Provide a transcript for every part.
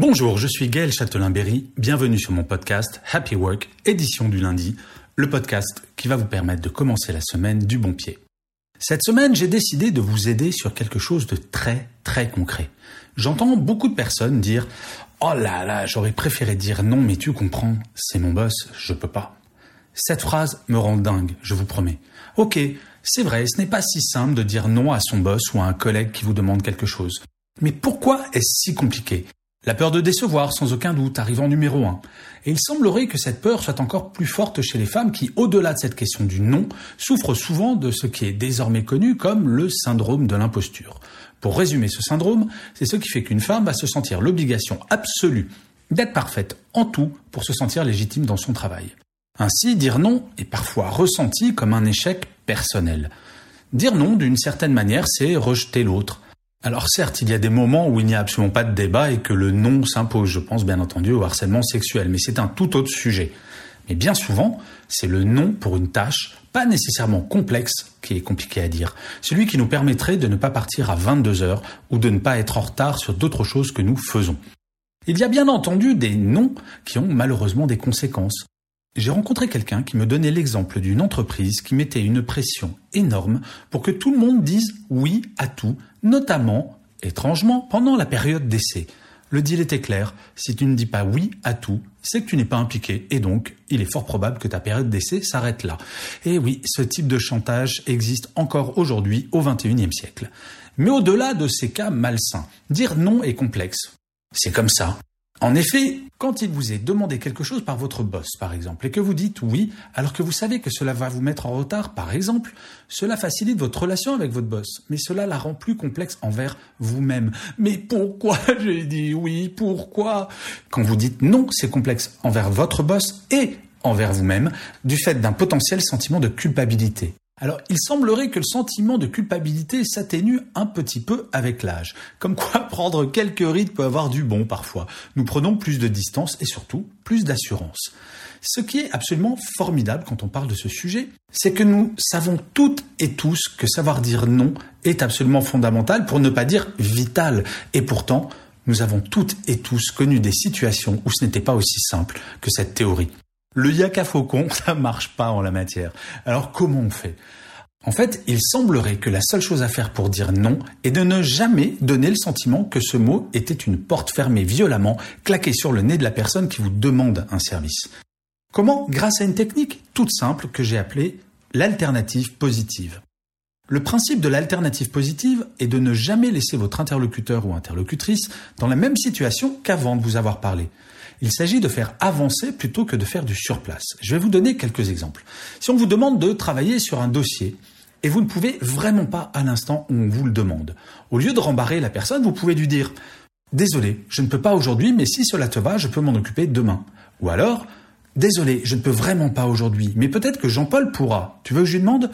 Bonjour, je suis Gaël Châtelain-Berry. Bienvenue sur mon podcast Happy Work, édition du lundi, le podcast qui va vous permettre de commencer la semaine du bon pied. Cette semaine, j'ai décidé de vous aider sur quelque chose de très très concret. J'entends beaucoup de personnes dire "Oh là là, j'aurais préféré dire non, mais tu comprends, c'est mon boss, je peux pas." Cette phrase me rend dingue, je vous promets. OK, c'est vrai, ce n'est pas si simple de dire non à son boss ou à un collègue qui vous demande quelque chose. Mais pourquoi est-ce si compliqué? La peur de décevoir, sans aucun doute, arrive en numéro un. Et il semblerait que cette peur soit encore plus forte chez les femmes qui, au-delà de cette question du non, souffrent souvent de ce qui est désormais connu comme le syndrome de l'imposture. Pour résumer ce syndrome, c'est ce qui fait qu'une femme va se sentir l'obligation absolue d'être parfaite en tout pour se sentir légitime dans son travail. Ainsi, dire non est parfois ressenti comme un échec personnel. Dire non, d'une certaine manière, c'est rejeter l'autre. Alors certes, il y a des moments où il n'y a absolument pas de débat et que le non s'impose. Je pense bien entendu au harcèlement sexuel, mais c'est un tout autre sujet. Mais bien souvent, c'est le non pour une tâche pas nécessairement complexe qui est compliqué à dire. Celui qui nous permettrait de ne pas partir à 22 heures ou de ne pas être en retard sur d'autres choses que nous faisons. Il y a bien entendu des non qui ont malheureusement des conséquences. J'ai rencontré quelqu'un qui me donnait l'exemple d'une entreprise qui mettait une pression énorme pour que tout le monde dise oui à tout, notamment, étrangement, pendant la période d'essai. Le deal était clair, si tu ne dis pas oui à tout, c'est que tu n'es pas impliqué, et donc il est fort probable que ta période d'essai s'arrête là. Et oui, ce type de chantage existe encore aujourd'hui au XXIe siècle. Mais au-delà de ces cas malsains, dire non est complexe. C'est comme ça. En effet, quand il vous est demandé quelque chose par votre boss, par exemple, et que vous dites oui, alors que vous savez que cela va vous mettre en retard, par exemple, cela facilite votre relation avec votre boss, mais cela la rend plus complexe envers vous-même. Mais pourquoi j'ai dit oui? Pourquoi? Quand vous dites non, c'est complexe envers votre boss et envers vous-même, du fait d'un potentiel sentiment de culpabilité. Alors, il semblerait que le sentiment de culpabilité s'atténue un petit peu avec l'âge. Comme quoi, prendre quelques rides peut avoir du bon parfois. Nous prenons plus de distance et surtout plus d'assurance. Ce qui est absolument formidable quand on parle de ce sujet, c'est que nous savons toutes et tous que savoir dire non est absolument fondamental pour ne pas dire vital. Et pourtant, nous avons toutes et tous connu des situations où ce n'était pas aussi simple que cette théorie. Le yaka faucon, ça marche pas en la matière. Alors comment on fait? En fait, il semblerait que la seule chose à faire pour dire non est de ne jamais donner le sentiment que ce mot était une porte fermée violemment, claquée sur le nez de la personne qui vous demande un service. Comment? Grâce à une technique toute simple que j'ai appelée l'alternative positive. Le principe de l'alternative positive est de ne jamais laisser votre interlocuteur ou interlocutrice dans la même situation qu'avant de vous avoir parlé. Il s'agit de faire avancer plutôt que de faire du surplace. Je vais vous donner quelques exemples. Si on vous demande de travailler sur un dossier, et vous ne pouvez vraiment pas à l'instant où on vous le demande. Au lieu de rembarrer la personne, vous pouvez lui dire Désolé, je ne peux pas aujourd'hui, mais si cela te va, je peux m'en occuper demain. Ou alors Désolé, je ne peux vraiment pas aujourd'hui, mais peut-être que Jean-Paul pourra. Tu veux que je lui demande?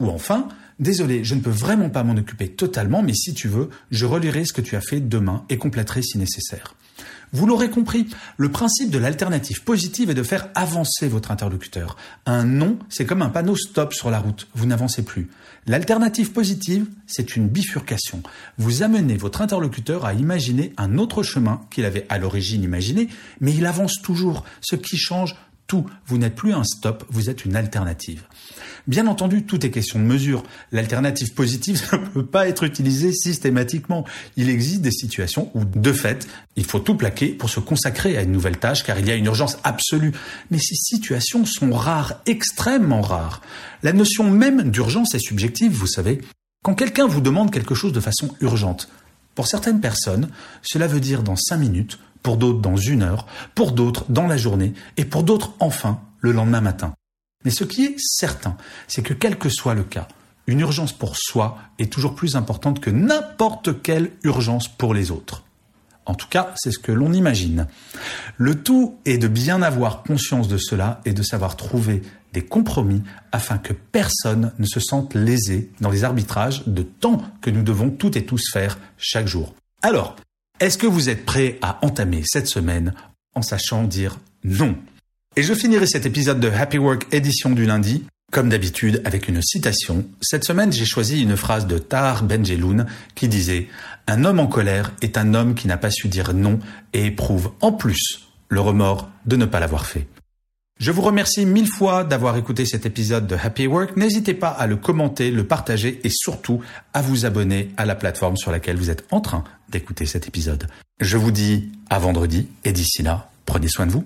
Ou enfin Désolé, je ne peux vraiment pas m'en occuper totalement, mais si tu veux, je relirai ce que tu as fait demain et compléterai si nécessaire. Vous l'aurez compris, le principe de l'alternative positive est de faire avancer votre interlocuteur. Un non, c'est comme un panneau stop sur la route, vous n'avancez plus. L'alternative positive, c'est une bifurcation. Vous amenez votre interlocuteur à imaginer un autre chemin qu'il avait à l'origine imaginé, mais il avance toujours, ce qui change tout. Vous n'êtes plus un stop, vous êtes une alternative. Bien entendu, tout est question de mesure. L'alternative positive ne peut pas être utilisée systématiquement. Il existe des situations où, de fait, il faut tout plaquer pour se consacrer à une nouvelle tâche car il y a une urgence absolue. Mais ces situations sont rares, extrêmement rares. La notion même d'urgence est subjective, vous savez. Quand quelqu'un vous demande quelque chose de façon urgente, pour certaines personnes, cela veut dire dans cinq minutes, pour d'autres dans une heure, pour d'autres dans la journée, et pour d'autres enfin le lendemain matin. Mais ce qui est certain, c'est que quel que soit le cas, une urgence pour soi est toujours plus importante que n'importe quelle urgence pour les autres. En tout cas, c'est ce que l'on imagine. Le tout est de bien avoir conscience de cela et de savoir trouver des compromis afin que personne ne se sente lésé dans les arbitrages de temps que nous devons toutes et tous faire chaque jour. Alors, est-ce que vous êtes prêts à entamer cette semaine en sachant dire non? Et je finirai cet épisode de Happy Work édition du lundi comme d'habitude, avec une citation, cette semaine j'ai choisi une phrase de Tahar Benjeloun qui disait Un homme en colère est un homme qui n'a pas su dire non et éprouve en plus le remords de ne pas l'avoir fait. Je vous remercie mille fois d'avoir écouté cet épisode de Happy Work. N'hésitez pas à le commenter, le partager et surtout à vous abonner à la plateforme sur laquelle vous êtes en train d'écouter cet épisode. Je vous dis à vendredi et d'ici là, prenez soin de vous.